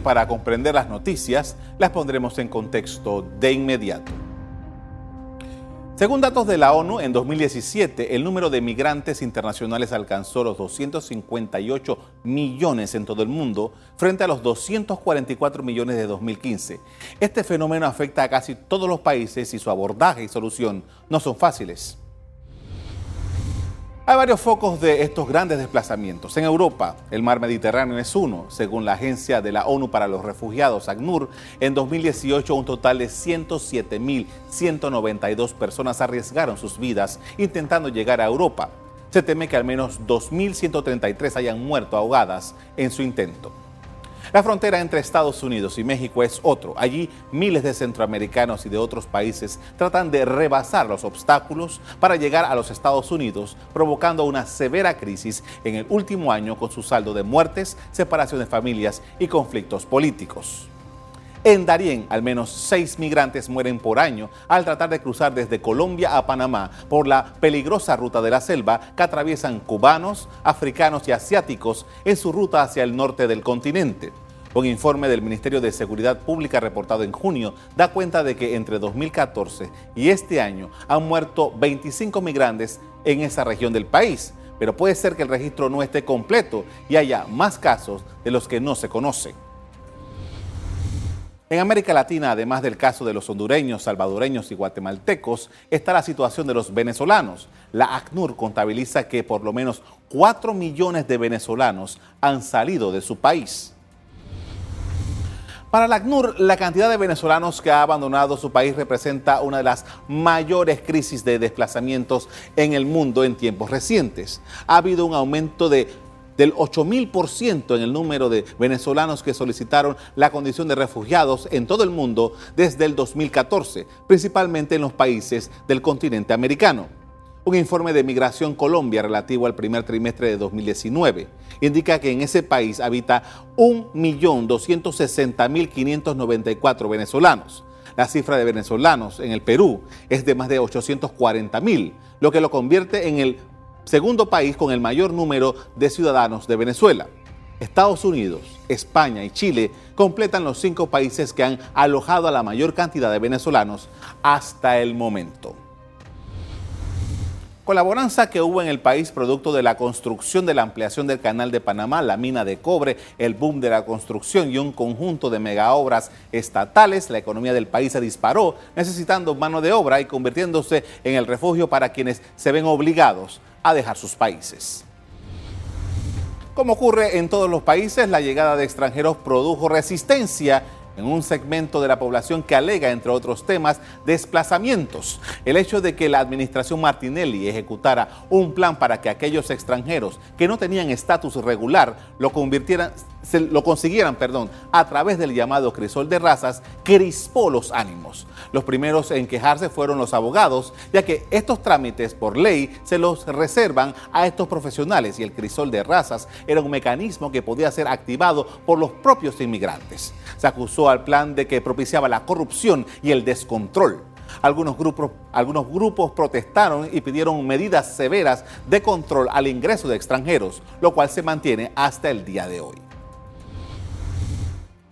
para comprender las noticias, las pondremos en contexto de inmediato. Según datos de la ONU, en 2017 el número de migrantes internacionales alcanzó los 258 millones en todo el mundo frente a los 244 millones de 2015. Este fenómeno afecta a casi todos los países y su abordaje y solución no son fáciles. Hay varios focos de estos grandes desplazamientos. En Europa, el mar Mediterráneo es uno. Según la agencia de la ONU para los refugiados, ACNUR, en 2018 un total de 107.192 personas arriesgaron sus vidas intentando llegar a Europa. Se teme que al menos 2.133 hayan muerto ahogadas en su intento. La frontera entre Estados Unidos y México es otro. Allí miles de centroamericanos y de otros países tratan de rebasar los obstáculos para llegar a los Estados Unidos, provocando una severa crisis en el último año con su saldo de muertes, separación de familias y conflictos políticos. En Darién, al menos seis migrantes mueren por año al tratar de cruzar desde Colombia a Panamá por la peligrosa ruta de la selva que atraviesan cubanos, africanos y asiáticos en su ruta hacia el norte del continente. Un informe del Ministerio de Seguridad Pública reportado en junio da cuenta de que entre 2014 y este año han muerto 25 migrantes en esa región del país, pero puede ser que el registro no esté completo y haya más casos de los que no se conocen. En América Latina, además del caso de los hondureños, salvadoreños y guatemaltecos, está la situación de los venezolanos. La ACNUR contabiliza que por lo menos 4 millones de venezolanos han salido de su país. Para la ACNUR, la cantidad de venezolanos que ha abandonado su país representa una de las mayores crisis de desplazamientos en el mundo en tiempos recientes. Ha habido un aumento de del 8.000% en el número de venezolanos que solicitaron la condición de refugiados en todo el mundo desde el 2014, principalmente en los países del continente americano. Un informe de Migración Colombia relativo al primer trimestre de 2019 indica que en ese país habita 1.260.594 venezolanos. La cifra de venezolanos en el Perú es de más de 840.000, lo que lo convierte en el segundo país con el mayor número de ciudadanos de Venezuela. Estados Unidos, España y Chile completan los cinco países que han alojado a la mayor cantidad de venezolanos hasta el momento. Con la bonanza que hubo en el país producto de la construcción de la ampliación del canal de Panamá, la mina de cobre, el boom de la construcción y un conjunto de megaobras estatales, la economía del país se disparó, necesitando mano de obra y convirtiéndose en el refugio para quienes se ven obligados a dejar sus países. Como ocurre en todos los países, la llegada de extranjeros produjo resistencia en un segmento de la población que alega, entre otros temas, desplazamientos. El hecho de que la administración Martinelli ejecutara un plan para que aquellos extranjeros que no tenían estatus regular lo convirtieran se lo consiguieran, perdón, a través del llamado crisol de razas, crispó los ánimos. Los primeros en quejarse fueron los abogados, ya que estos trámites por ley se los reservan a estos profesionales y el crisol de razas era un mecanismo que podía ser activado por los propios inmigrantes. Se acusó al plan de que propiciaba la corrupción y el descontrol. Algunos grupos, algunos grupos protestaron y pidieron medidas severas de control al ingreso de extranjeros, lo cual se mantiene hasta el día de hoy.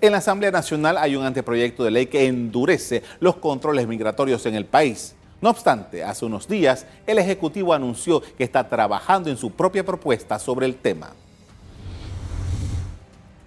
En la Asamblea Nacional hay un anteproyecto de ley que endurece los controles migratorios en el país. No obstante, hace unos días el Ejecutivo anunció que está trabajando en su propia propuesta sobre el tema.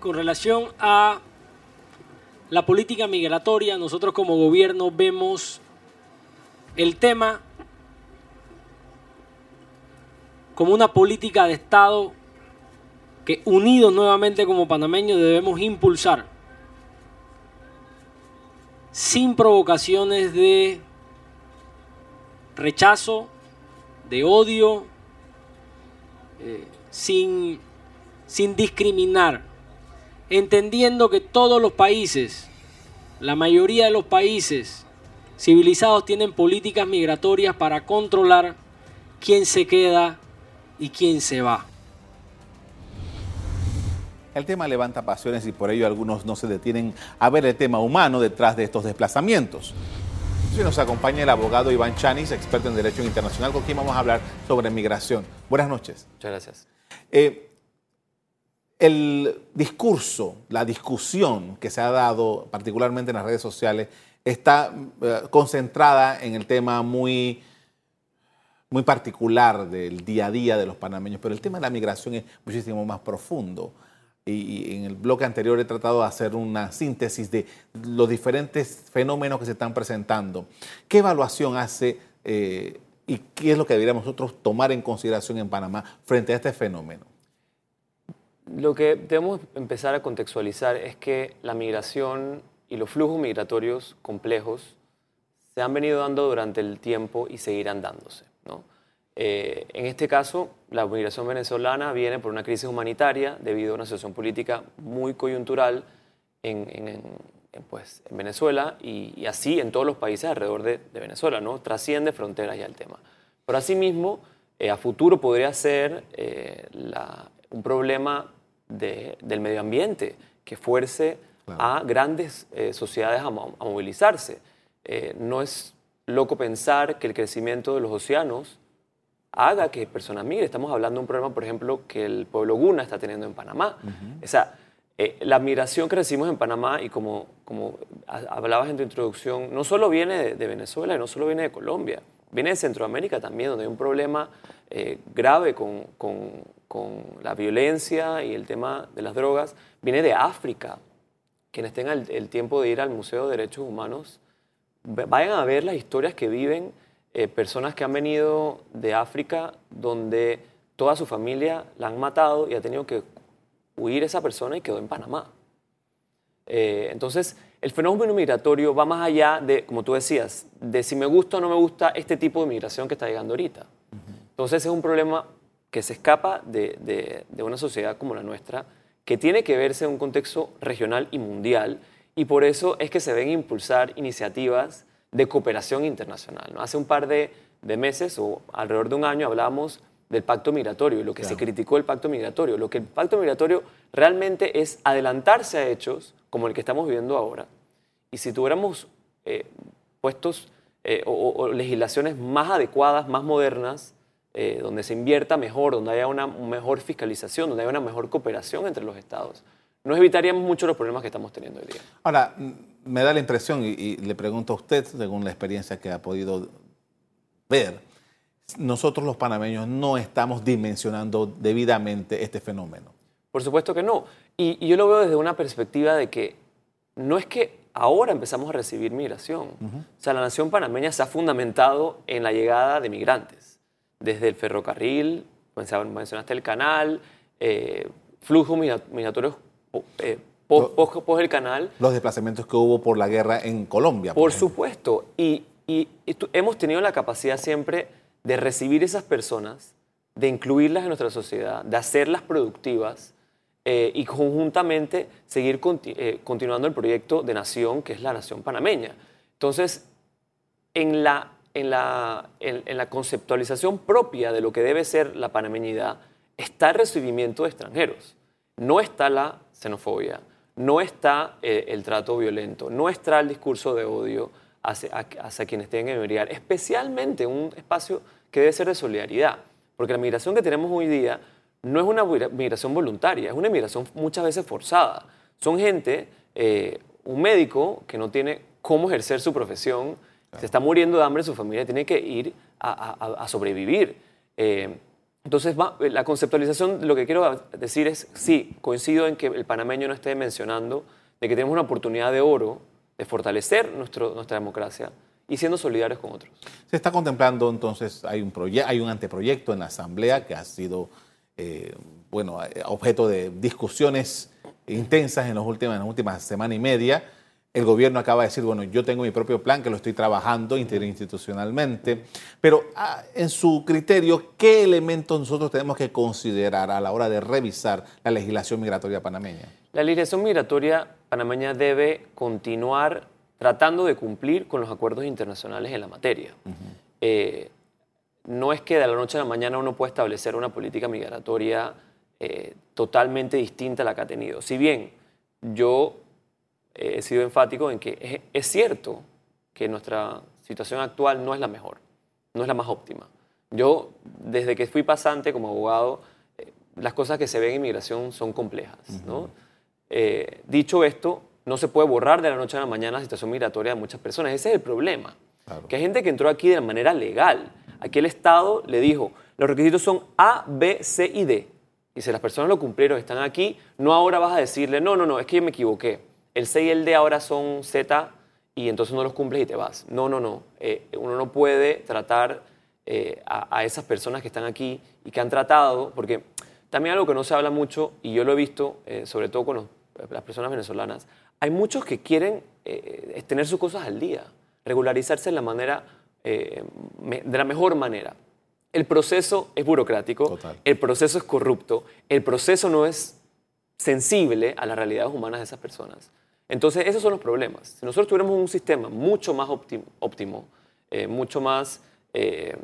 Con relación a la política migratoria, nosotros como gobierno vemos el tema como una política de Estado que unidos nuevamente como panameños debemos impulsar sin provocaciones de rechazo, de odio, eh, sin, sin discriminar, entendiendo que todos los países, la mayoría de los países civilizados tienen políticas migratorias para controlar quién se queda y quién se va. El tema levanta pasiones y por ello algunos no se detienen a ver el tema humano detrás de estos desplazamientos. Hoy nos acompaña el abogado Iván Chanis, experto en Derecho Internacional, con quien vamos a hablar sobre migración. Buenas noches. Muchas gracias. Eh, el discurso, la discusión que se ha dado, particularmente en las redes sociales, está eh, concentrada en el tema muy, muy particular del día a día de los panameños, pero el tema de la migración es muchísimo más profundo. Y, en el bloque anterior he tratado de hacer una síntesis de los diferentes fenómenos que se están presentando. ¿Qué evaluación hace eh, y qué es lo que deberíamos nosotros tomar en consideración en Panamá frente a este fenómeno? Lo que debemos empezar a contextualizar es que la migración y los flujos migratorios complejos se han venido dando durante el tiempo y seguirán dándose. Eh, en este caso, la migración venezolana viene por una crisis humanitaria debido a una situación política muy coyuntural en, pues, en Venezuela y, así en todos los países alrededor de, Venezuela, ¿no? Trasciende fronteras ya el tema. Pero asimismo, eh, a futuro podría ser eh, un problema del medio ambiente que fuerce a grandes eh, sociedades a, movilizarse. Eh, no es loco pensar que el crecimiento de los océanos haga que personas migren. Estamos hablando de un problema, por ejemplo, que el pueblo Guna está teniendo en Panamá. O sea, eh, la migración que recibimos en Panamá, y como, como hablabas en tu introducción, no solo viene de, Venezuela y no solo viene de Colombia, viene de Centroamérica también, donde hay un problema grave con, con, con la violencia y el tema de las drogas, viene de África, quienes tengan el, tiempo de ir al Museo de Derechos Humanos, vayan a ver las historias que viven eh, personas que han venido de África, donde toda su familia la han matado y ha tenido que huir esa persona y quedó en Panamá. Eh, entonces, el fenómeno migratorio va más allá de, como tú decías, de si me gusta o no me gusta este tipo de migración que está llegando ahorita. Entonces, es un problema que se escapa de, de una sociedad como la nuestra, que tiene que verse en un contexto regional y mundial, y por eso es que se ven impulsar iniciativas de cooperación internacional. ¿no? Hace un par de, meses o alrededor de un año hablamos del pacto migratorio y lo que se criticó el pacto migratorio. Lo que el pacto migratorio realmente es adelantarse a hechos como el que estamos viviendo ahora. Y si tuviéramos eh, puestos eh, o, legislaciones más adecuadas, más modernas, eh, donde se invierta mejor, donde haya una mejor fiscalización, donde haya una mejor cooperación entre los estados. Nos evitaríamos mucho los problemas que estamos teniendo hoy día. Ahora, me da la impresión, y, le pregunto a usted, según la experiencia que ha podido ver, nosotros los panameños no estamos dimensionando debidamente este fenómeno. Por supuesto que no. Y, yo lo veo desde una perspectiva de que no es que ahora empezamos a recibir migración. O sea, la nación panameña se ha fundamentado en la llegada de migrantes desde el ferrocarril, mencionaste el canal, eh, flujos migratorios eh, post, el canal. Los desplazamientos que hubo por la guerra en Colombia. Por, supuesto, y, hemos tenido la capacidad siempre de recibir esas personas, de incluirlas en nuestra sociedad, de hacerlas productivas eh, y conjuntamente seguir continuando el proyecto de nación que es la nación panameña. Entonces, en la en la, en, la conceptualización propia de lo que debe ser la panameñidad está el recibimiento de extranjeros. No está la xenofobia, no está eh, el trato violento, no está el discurso de odio hacia, hacia quienes tienen que emigrar, especialmente un espacio que debe ser de solidaridad, porque la migración que tenemos hoy día no es una migración voluntaria, es una migración muchas veces forzada. Son gente, eh, un médico que no tiene cómo ejercer su profesión, se está muriendo de hambre, su familia tiene que ir a, sobrevivir. Eh, entonces, la conceptualización, lo que quiero decir es, sí, coincido en que el panameño no esté mencionando de que tenemos una oportunidad de oro de fortalecer nuestro, nuestra democracia y siendo solidarios con otros. Se está contemplando entonces, hay un, hay un anteproyecto en la Asamblea que ha sido, eh, bueno, objeto de discusiones intensas en, los últimos, en las últimas semana y media el gobierno acaba de decir, bueno, yo tengo mi propio plan que lo estoy trabajando interinstitucionalmente, pero ah, en su criterio, ¿qué elementos nosotros tenemos que considerar a la hora de revisar la legislación migratoria panameña? La legislación migratoria panameña debe continuar tratando de cumplir con los acuerdos internacionales en la materia. Eh, no es que de la noche a la mañana uno pueda establecer una política migratoria eh, totalmente distinta a la que ha tenido. Si bien yo he sido enfático en que es, cierto que nuestra situación actual no es la mejor, no es la más óptima. Yo, desde que fui pasante como abogado, eh, las cosas que se ven en inmigración son complejas. ¿no? Eh, dicho esto, no se puede borrar de la noche a la mañana la situación migratoria de muchas personas. Ese es el problema. Que hay gente que entró aquí de manera legal. Aquí el Estado le dijo, los requisitos son A, B, C y D. Y si las personas lo cumplieron, están aquí, no ahora vas a decirle, no, no, no, es que yo me equivoqué. El C y el D ahora son Z y entonces no los cumples y te vas. No, no, no. Eh, uno no puede tratar eh, a, esas personas que están aquí y que han tratado, porque también algo que no se habla mucho, y yo lo he visto, eh, sobre todo con las personas venezolanas, hay muchos que quieren tener sus cosas al día, regularizarse de la, manera, de la mejor manera. El proceso es burocrático, el proceso es corrupto, el proceso no es sensible a las realidades humanas de esas personas. Entonces, esos son los problemas. Si nosotros tuviéramos un sistema mucho más óptimo, eh, mucho más eh,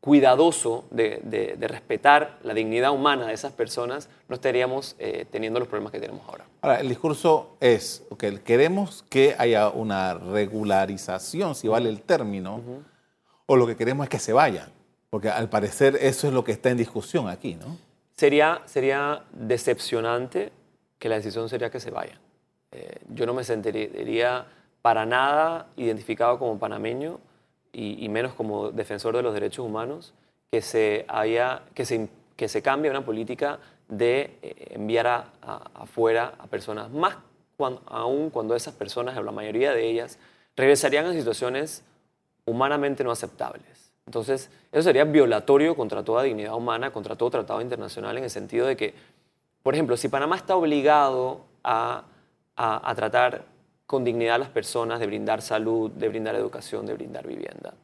cuidadoso de, respetar la dignidad humana de esas personas, no estaríamos eh, teniendo los problemas que tenemos ahora. Ahora, el discurso es que queremos que haya una regularización, si vale el término, o lo que queremos es que se vayan, porque al parecer eso es lo que está en discusión aquí, ¿no? Sería, sería decepcionante que la decisión sería que se vayan. Eh, yo no me sentiría para nada identificado como panameño y, menos como defensor de los derechos humanos que se, haya, que se, que se cambie una política de eh, enviar afuera a personas, más aún cuando esas personas, o la mayoría de ellas, regresarían a situaciones humanamente no aceptables. Entonces, eso sería violatorio contra toda dignidad humana, contra todo tratado internacional, en el sentido de que, por ejemplo, si Panamá está obligado a a, tratar con dignidad a las personas, de brindar salud, de brindar educación, de brindar vivienda.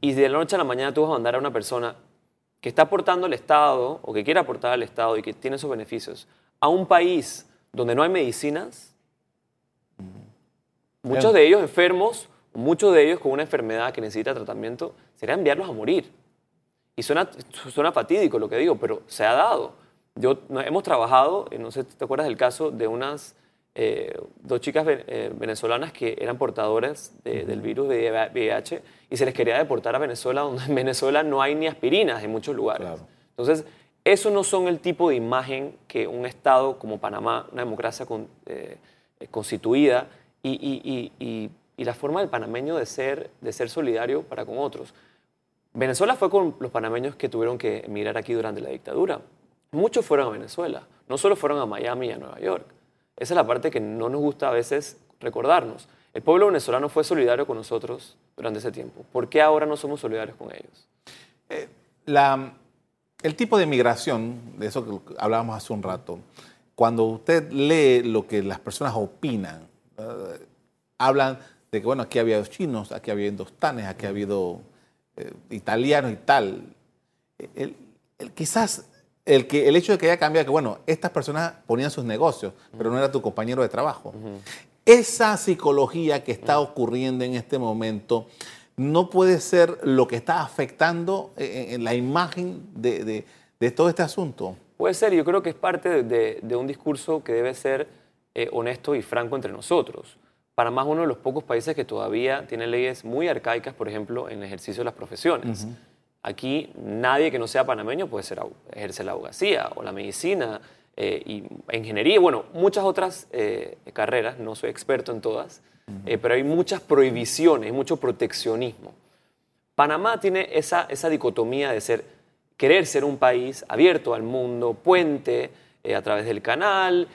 Y de la noche a la mañana tú vas a mandar a una persona que está aportando al Estado o que quiere aportar al Estado y que tiene esos beneficios a un país donde no hay medicinas, muchos de ellos enfermos, muchos de ellos con una enfermedad que necesita tratamiento, sería enviarlos a morir. Y suena, suena fatídico lo que digo, pero se ha dado. Yo, hemos trabajado, no sé si te acuerdas del caso de unas eh, dos chicas eh, venezolanas que eran portadoras del virus de VIH y se les quería deportar a Venezuela, donde en Venezuela no hay ni aspirinas en muchos lugares. Entonces, eso no son el tipo de imagen que un Estado como Panamá, una democracia eh, constituida, y, y, la forma del panameño de ser, de ser solidario para con otros. Venezuela fue con los panameños que tuvieron que emigrar aquí durante la dictadura. Muchos fueron a Venezuela, no solo fueron a Miami y a Nueva York. Esa es la parte que no nos gusta a veces recordarnos. El pueblo venezolano fue solidario con nosotros durante ese tiempo. ¿Por qué ahora no somos solidarios con ellos? Eh, el tipo de migración, de eso que hablábamos hace un rato, cuando usted lee lo que las personas opinan, eh, hablan de que, bueno, aquí había chinos, aquí había indostanes, aquí ha habido eh, italianos y tal. quizás el, que, el hecho de que haya cambiado, que bueno, estas personas ponían sus negocios, pero no era tu compañero de trabajo. Esa psicología que está ocurriendo en este momento no puede ser lo que está afectando eh, en, la imagen de, todo este asunto. Puede ser, yo creo que es parte de, un discurso que debe ser eh, honesto y franco entre nosotros. Para más uno de los pocos países que todavía tiene leyes muy arcaicas, por ejemplo, en el ejercicio de las profesiones. Aquí nadie que no sea panameño puede ser, ejercer la abogacía o la medicina eh, y ingeniería, bueno, muchas otras eh, carreras, no soy experto en todas, eh, pero hay muchas prohibiciones, mucho proteccionismo. Panamá tiene esa, esa dicotomía de ser, querer ser un país abierto al mundo, puente a través del canal,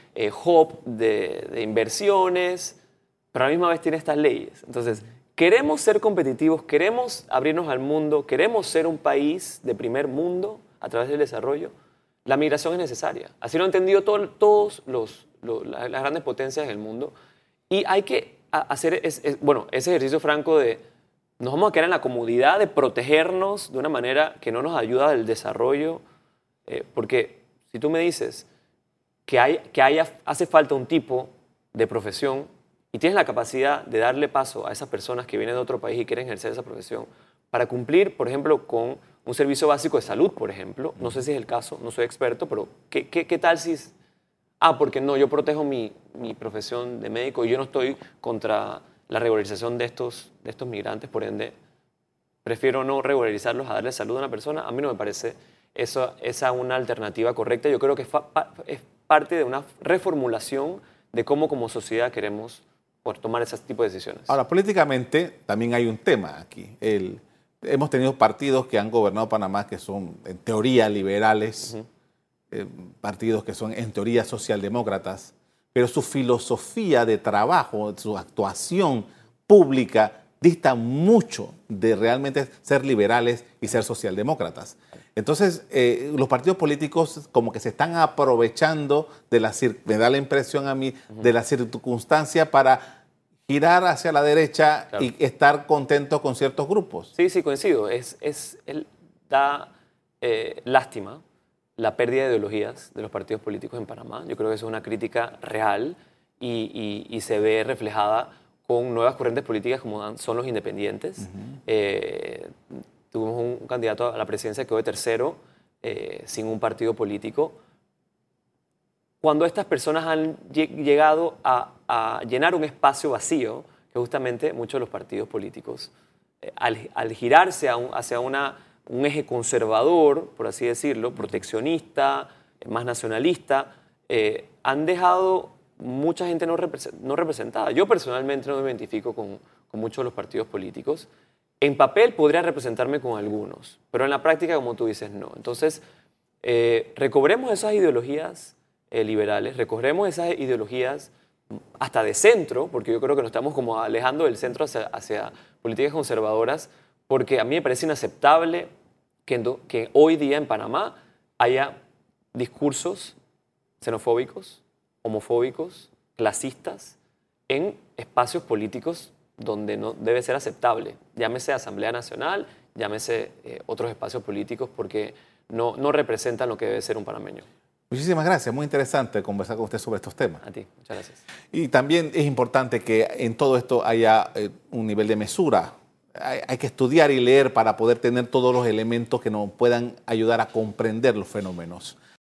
hub de, de inversiones, pero a la misma vez tiene estas leyes. Entonces, queremos ser competitivos, queremos abrirnos al mundo, queremos ser un país de primer mundo a través del desarrollo, la migración es necesaria. Así lo han entendido todos todos los, las grandes potencias del mundo. Y hay que hacer bueno, ese ejercicio franco de nos vamos a quedar en la comodidad de protegernos de una manera que no nos ayuda al desarrollo. Eh, porque si tú me dices que, hay, que haya, hace falta un tipo de profesión y tienes la capacidad de darle paso a esas personas que vienen de otro país y quieren ejercer esa profesión para cumplir, por ejemplo, con un servicio básico de salud, por ejemplo. No sé si es el caso, no soy experto, pero ¿qué, qué, tal si es... Ah, porque no, yo protejo mi, mi, profesión de médico y yo no estoy contra la regularización de estos, de estos migrantes, por ende, prefiero no regularizarlos a darle salud a una persona. A mí no me parece eso, esa una alternativa correcta. Yo creo que es parte de una reformulación de cómo como sociedad queremos tomar ese tipo de decisiones. Ahora, políticamente también hay un tema aquí. El, hemos tenido partidos que han gobernado Panamá que son en teoría liberales, eh, partidos que son en teoría socialdemócratas, pero su filosofía de trabajo, su actuación pública dista mucho de realmente ser liberales y ser socialdemócratas. Entonces, eh, los partidos políticos como que se están aprovechando de la, me da la impresión a mí, de la circunstancia para girar hacia la derecha y estar contentos con ciertos grupos. Sí, sí, coincido. Es, es da eh, lástima la pérdida de ideologías de los partidos políticos en Panamá. Yo creo que eso es una crítica real y, se ve reflejada con nuevas corrientes políticas como son los independientes. Eh, tuvimos un, candidato a la presidencia que quedó de tercero eh, sin un partido político. Cuando estas personas han llegado a, llenar un espacio vacío, que justamente muchos de los partidos políticos, eh, al, girarse hacia una un eje conservador, por así decirlo, proteccionista, más nacionalista, eh, han dejado mucha gente no, representada. Yo personalmente no me identifico con, muchos de los partidos políticos. En papel podría representarme con algunos, pero en la práctica, como tú dices, no. Entonces, eh, recobremos esas ideologías eh, liberales, recobremos esas ideologías hasta de centro, porque yo creo que nos estamos como alejando del centro hacia, hacia políticas conservadoras, porque a mí me parece inaceptable que, hoy día en Panamá haya discursos xenofóbicos, homofóbicos, clasistas en espacios políticos donde no debe ser aceptable. Llámese Asamblea Nacional, llámese eh, otros espacios políticos porque no, no representan lo que debe ser un panameño. Muchísimas gracias, muy interesante conversar con usted sobre estos temas. A ti, muchas gracias. Y también es importante que en todo esto haya eh, un nivel de mesura, hay, que estudiar y leer para poder tener todos los elementos que nos puedan ayudar a comprender los fenómenos.